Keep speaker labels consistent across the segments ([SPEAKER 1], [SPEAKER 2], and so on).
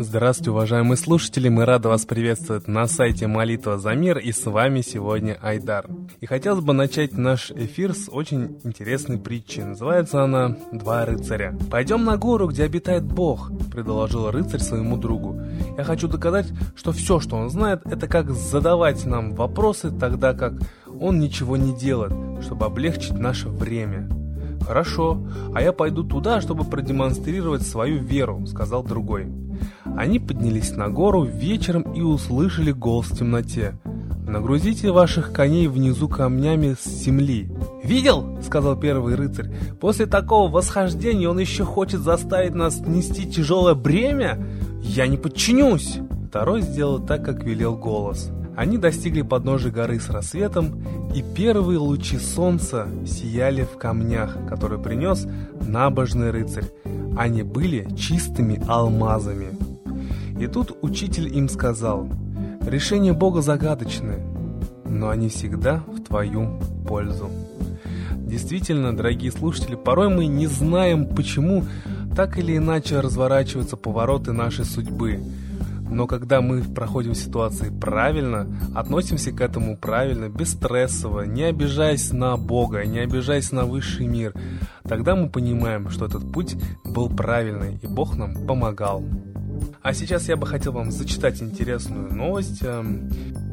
[SPEAKER 1] Здравствуйте, уважаемые слушатели! Мы рады вас приветствовать на сайте Молитва за мир, и с вами сегодня Айдар. И хотелось бы начать наш эфир с очень интересной притчи. Называется она «Два рыцаря». «Пойдем на гору, где обитает Бог», — предложил рыцарь своему другу. «Я хочу доказать, что все, что он знает, это как задавать нам вопросы, тогда как он ничего не делает, чтобы облегчить наше время». «Хорошо, а я пойду туда, чтобы продемонстрировать свою веру», — сказал другой. Они поднялись на гору вечером и услышали голос в темноте. «Нагрузите ваших коней внизу камнями с земли». «Видел?» — сказал первый рыцарь. «После такого восхождения он еще хочет заставить нас нести тяжелое бремя? Я не подчинюсь!» Второй сделал так, как велел голос. Они достигли подножия горы с рассветом, и первые лучи солнца сияли в камнях, которые принес набожный рыцарь. Они были чистыми алмазами. И тут учитель им сказал, «Решение Бога загадочное, но они всегда в твою пользу». Действительно, дорогие слушатели, порой мы не знаем, почему так или иначе разворачиваются повороты нашей судьбы – но когда мы проходим ситуации правильно, относимся к этому правильно, бесстрессово, не обижаясь на Бога, не обижаясь на высший мир, тогда мы понимаем, что этот путь был правильный, и Бог нам помогал. А сейчас я бы хотел вам зачитать интересную новость.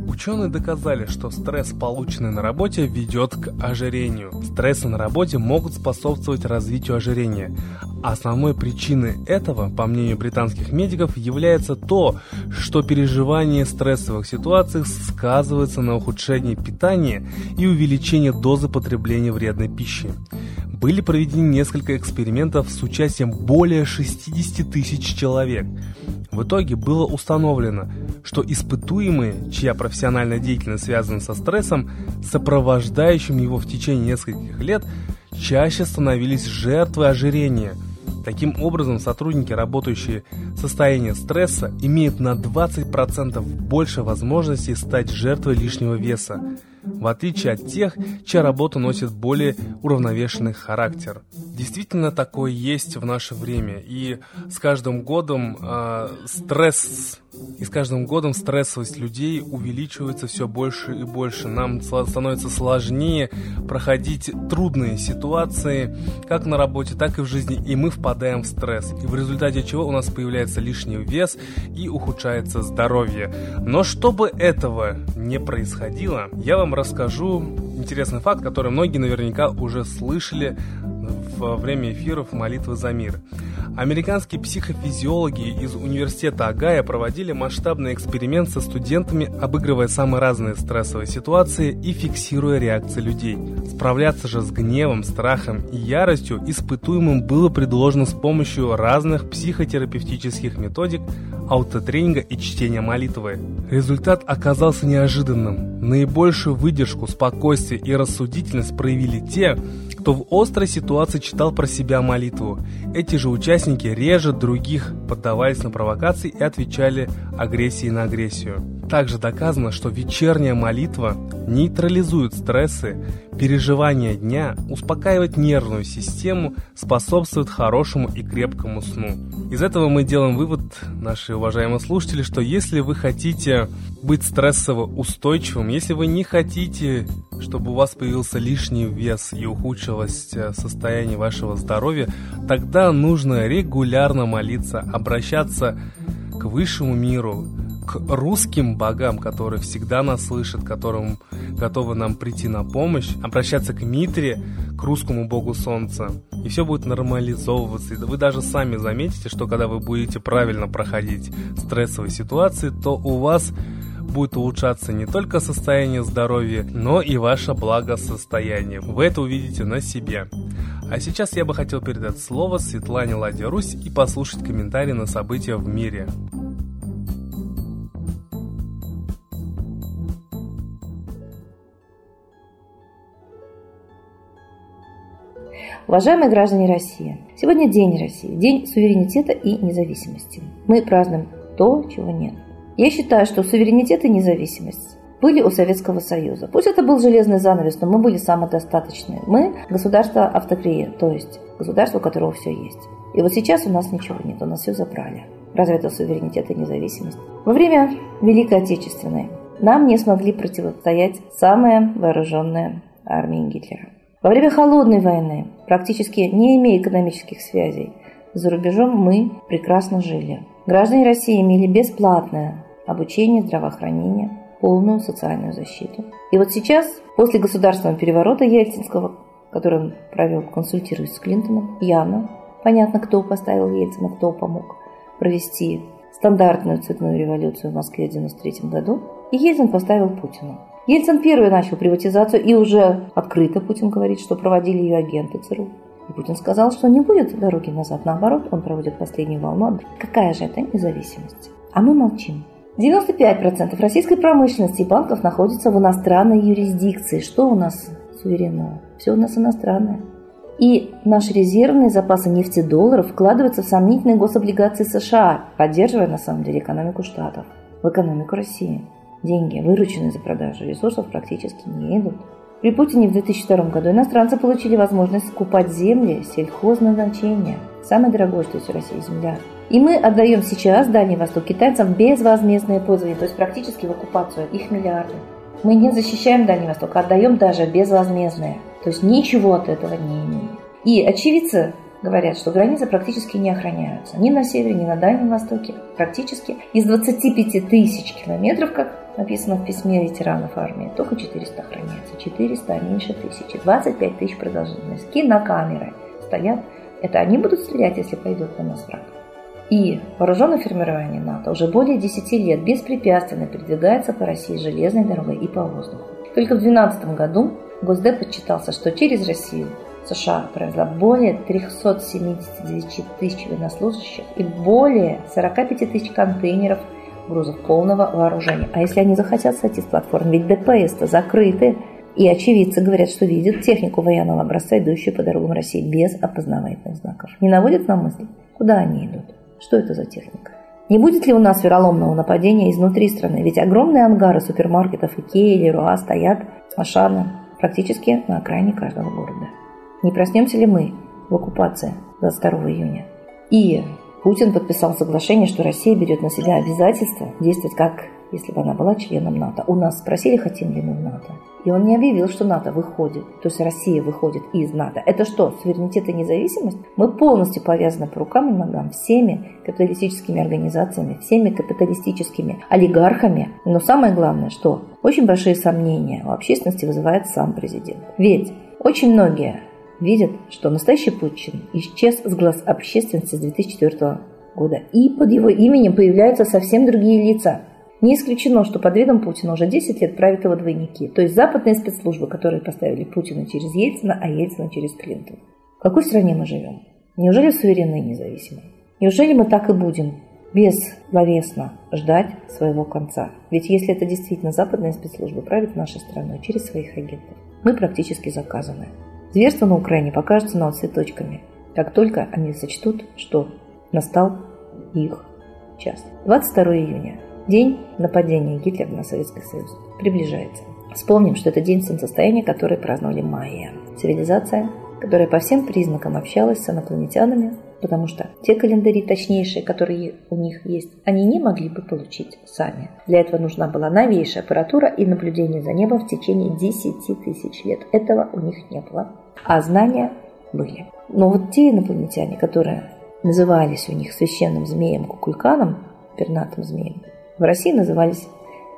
[SPEAKER 1] Ученые доказали, что стресс, полученный на работе, ведет к ожирению. Стрессы на работе могут способствовать развитию ожирения. Основной причиной этого, по мнению британских медиков, является то, что переживание стрессовых ситуаций сказывается на ухудшении питания и увеличении дозы потребления вредной пищи. Были проведены несколько экспериментов с участием более 60 тысяч человек. В итоге было установлено, что испытуемые, чья профессиональная деятельность связана со стрессом, сопровождающим его в течение нескольких лет, чаще становились жертвой ожирения. Таким образом, сотрудники, работающие в состоянии стресса, имеют на 20% больше возможностей стать жертвой лишнего веса в отличие от тех, чья работа носит более уравновешенный характер. Действительно такое есть в наше время, и с каждым годом э, стресс и с каждым годом стрессовость людей увеличивается все больше и больше. Нам становится сложнее проходить трудные ситуации, как на работе, так и в жизни, и мы впадаем в стресс. И в результате чего у нас появляется лишний вес и ухудшается здоровье. Но чтобы этого не происходило, я вам расскажу интересный факт, который многие наверняка уже слышали во время эфиров «Молитвы за мир». Американские психофизиологи из университета Агая проводили масштабный эксперимент со студентами, обыгрывая самые разные стрессовые ситуации и фиксируя реакции людей. Справляться же с гневом, страхом и яростью испытуемым было предложено с помощью разных психотерапевтических методик, аутотренинга и чтения молитвы. Результат оказался неожиданным. Наибольшую выдержку, спокойствие и рассудительность проявили те, кто в острой ситуации читал про себя молитву. Эти же участники реже других поддавались на провокации и отвечали агрессией на агрессию. Также доказано, что вечерняя молитва нейтрализует стрессы, переживания дня, успокаивает нервную систему, способствует хорошему и крепкому сну. Из этого мы делаем вывод, наши уважаемые слушатели, что если вы хотите быть стрессово устойчивым, если вы не хотите, чтобы у вас появился лишний вес и ухудшилось э, состояние вашего здоровья, тогда нужно регулярно молиться, обращаться к высшему миру, к русским богам, которые всегда нас слышат, которым готовы нам прийти на помощь, обращаться к Митре, к русскому богу солнца, и все будет нормализовываться. И вы даже сами заметите, что когда вы будете правильно проходить стрессовые ситуации, то у вас будет улучшаться не только состояние здоровья, но и ваше благосостояние. Вы это увидите на себе. А сейчас я бы хотел передать слово Светлане Ладе Русь и послушать комментарии на события в мире.
[SPEAKER 2] Уважаемые граждане России, сегодня День России, День суверенитета и независимости. Мы празднуем то, чего нет. Я считаю, что суверенитет и независимость были у Советского Союза. Пусть это был железный занавес, но мы были самодостаточные. Мы государство автокрия, то есть государство, у которого все есть. И вот сейчас у нас ничего нет, у нас все забрали. Разве это суверенитет и независимость? Во время Великой Отечественной нам не смогли противостоять самые вооруженные армии Гитлера. Во время Холодной войны, практически не имея экономических связей, за рубежом мы прекрасно жили. Граждане России имели бесплатное обучение, здравоохранение, полную социальную защиту. И вот сейчас, после государственного переворота Ельцинского, который он провел, консультируясь с Клинтоном, явно понятно, кто поставил Ельцина, кто помог провести стандартную цветную революцию в Москве в 1993 году, и Ельцин поставил Путина. Ельцин первый начал приватизацию, и уже открыто Путин говорит, что проводили ее агенты ЦРУ. И Путин сказал, что не будет дороги назад. Наоборот, он проводит последнюю волну. Какая же это независимость? А мы молчим. 95% российской промышленности и банков находятся в иностранной юрисдикции. Что у нас суверенного? Все у нас иностранное. И наши резервные запасы нефтедолларов вкладываются в сомнительные гособлигации США, поддерживая на самом деле экономику Штатов, в экономику России. Деньги, вырученные за продажу ресурсов, практически не идут. При Путине в 2002 году иностранцы получили возможность скупать земли сельхозназначения. Самое дорогое, что есть в России – земля. И мы отдаем сейчас Дальний Восток китайцам безвозмездное пользование, то есть практически в оккупацию их миллиарды. Мы не защищаем Дальний Восток, а отдаем даже безвозмездное. То есть ничего от этого не имеем. И очевидцы говорят, что границы практически не охраняются. Ни на севере, ни на Дальнем Востоке. Практически из 25 тысяч километров, как написано в письме ветеранов армии, только 400 охраняется. 400 меньше тысячи. 25 тысяч продолжительность. Кинокамеры стоят. Это они будут стрелять, если пойдет на нас враг. И вооруженное формирование НАТО уже более 10 лет беспрепятственно передвигается по России железной дорогой и по воздуху. Только в 2012 году Госдеп отчитался, что через Россию США провезла более 379 тысяч военнослужащих и более 45 тысяч контейнеров грузов полного вооружения. А если они захотят сойти с платформы, ведь ДПС-то закрыты, и очевидцы говорят, что видят технику военного образца, идущую по дорогам России без опознавательных знаков. Не наводит на мысль, куда они идут? Что это за техника? Не будет ли у нас вероломного нападения изнутри страны? Ведь огромные ангары супермаркетов Икея или Руа стоят Ашана практически на окраине каждого города. Не проснемся ли мы в оккупации 22 июня? И Путин подписал соглашение, что Россия берет на себя обязательство действовать как если бы она была членом НАТО. У нас спросили, хотим ли мы в НАТО. И он не объявил, что НАТО выходит, то есть Россия выходит из НАТО. Это что, суверенитет и независимость? Мы полностью повязаны по рукам и ногам всеми капиталистическими организациями, всеми капиталистическими олигархами. Но самое главное, что очень большие сомнения у общественности вызывает сам президент. Ведь очень многие видят, что настоящий Путин исчез с глаз общественности с 2004 года. И под его именем появляются совсем другие лица. Не исключено, что под видом Путина уже 10 лет правят его двойники, то есть западные спецслужбы, которые поставили Путина через Ельцина, а Ельцина через Клинтон. В какой стране мы живем? Неужели суверенные и независимые? Неужели мы так и будем безловесно ждать своего конца? Ведь если это действительно западные спецслужбы правят нашей страной через своих агентов, мы практически заказаны. Зверство на Украине покажется нам цветочками, как только они сочтут, что настал их час. 22 июня. День нападения Гитлера на Советский Союз приближается. Вспомним, что это день солнцестояния, который праздновали майя. Цивилизация, которая по всем признакам общалась с инопланетянами, потому что те календари точнейшие, которые у них есть, они не могли бы получить сами. Для этого нужна была новейшая аппаратура и наблюдение за небом в течение 10 тысяч лет. Этого у них не было а знания были. Но вот те инопланетяне, которые назывались у них священным змеем Кукульканом, пернатым змеем, в России назывались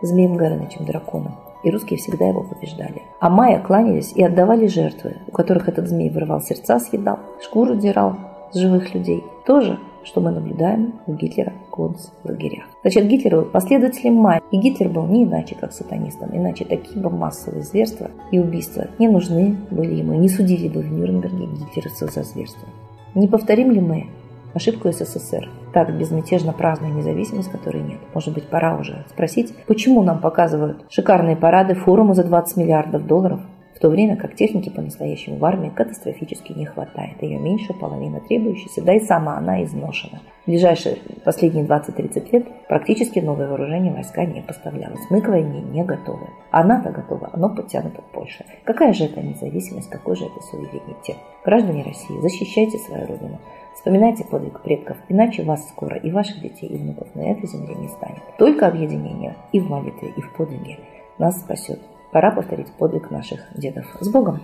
[SPEAKER 2] змеем Горынычем, драконом. И русские всегда его побеждали. А майя кланялись и отдавали жертвы, у которых этот змей вырывал сердца, съедал, шкуру дирал с живых людей. Тоже что мы наблюдаем у Гитлера в концлагерях. Значит, Гитлер был последователем Майя, и Гитлер был не иначе, как сатанистом, иначе такие бы массовые зверства и убийства не нужны были ему, не судили бы в Нюрнберге гитлеровцев за зверство. Не повторим ли мы ошибку СССР, так безмятежно празднуя независимость, которой нет. Может быть, пора уже спросить, почему нам показывают шикарные парады, форумы за 20 миллиардов долларов, в то время как техники по-настоящему в армии катастрофически не хватает. Ее меньше половины требующейся, да и сама она изношена. В ближайшие последние 20-30 лет практически новое вооружение войска не поставлялось. Мы к войне не готовы. А НАТО готово, оно подтянуто к Польше. Какая же это независимость, какой же это суверенитет? Граждане России, защищайте свою родину. Вспоминайте подвиг предков, иначе вас скоро и ваших детей и внуков на этой земле не станет. Только объединение и в молитве, и в подвиге нас спасет. Пора повторить подвиг наших дедов. С Богом!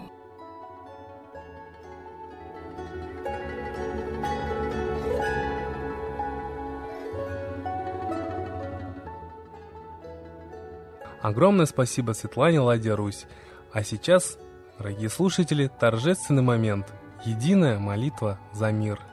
[SPEAKER 1] Огромное спасибо Светлане Ладья Русь. А сейчас, дорогие слушатели, торжественный момент. Единая молитва за мир –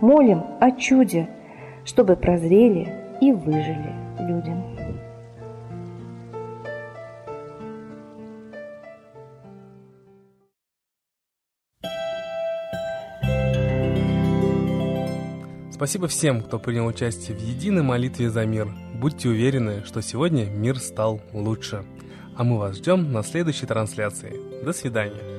[SPEAKER 2] Молим о чуде, чтобы прозрели и выжили люди.
[SPEAKER 1] Спасибо всем, кто принял участие в единой молитве за мир. Будьте уверены, что сегодня мир стал лучше. А мы вас ждем на следующей трансляции. До свидания.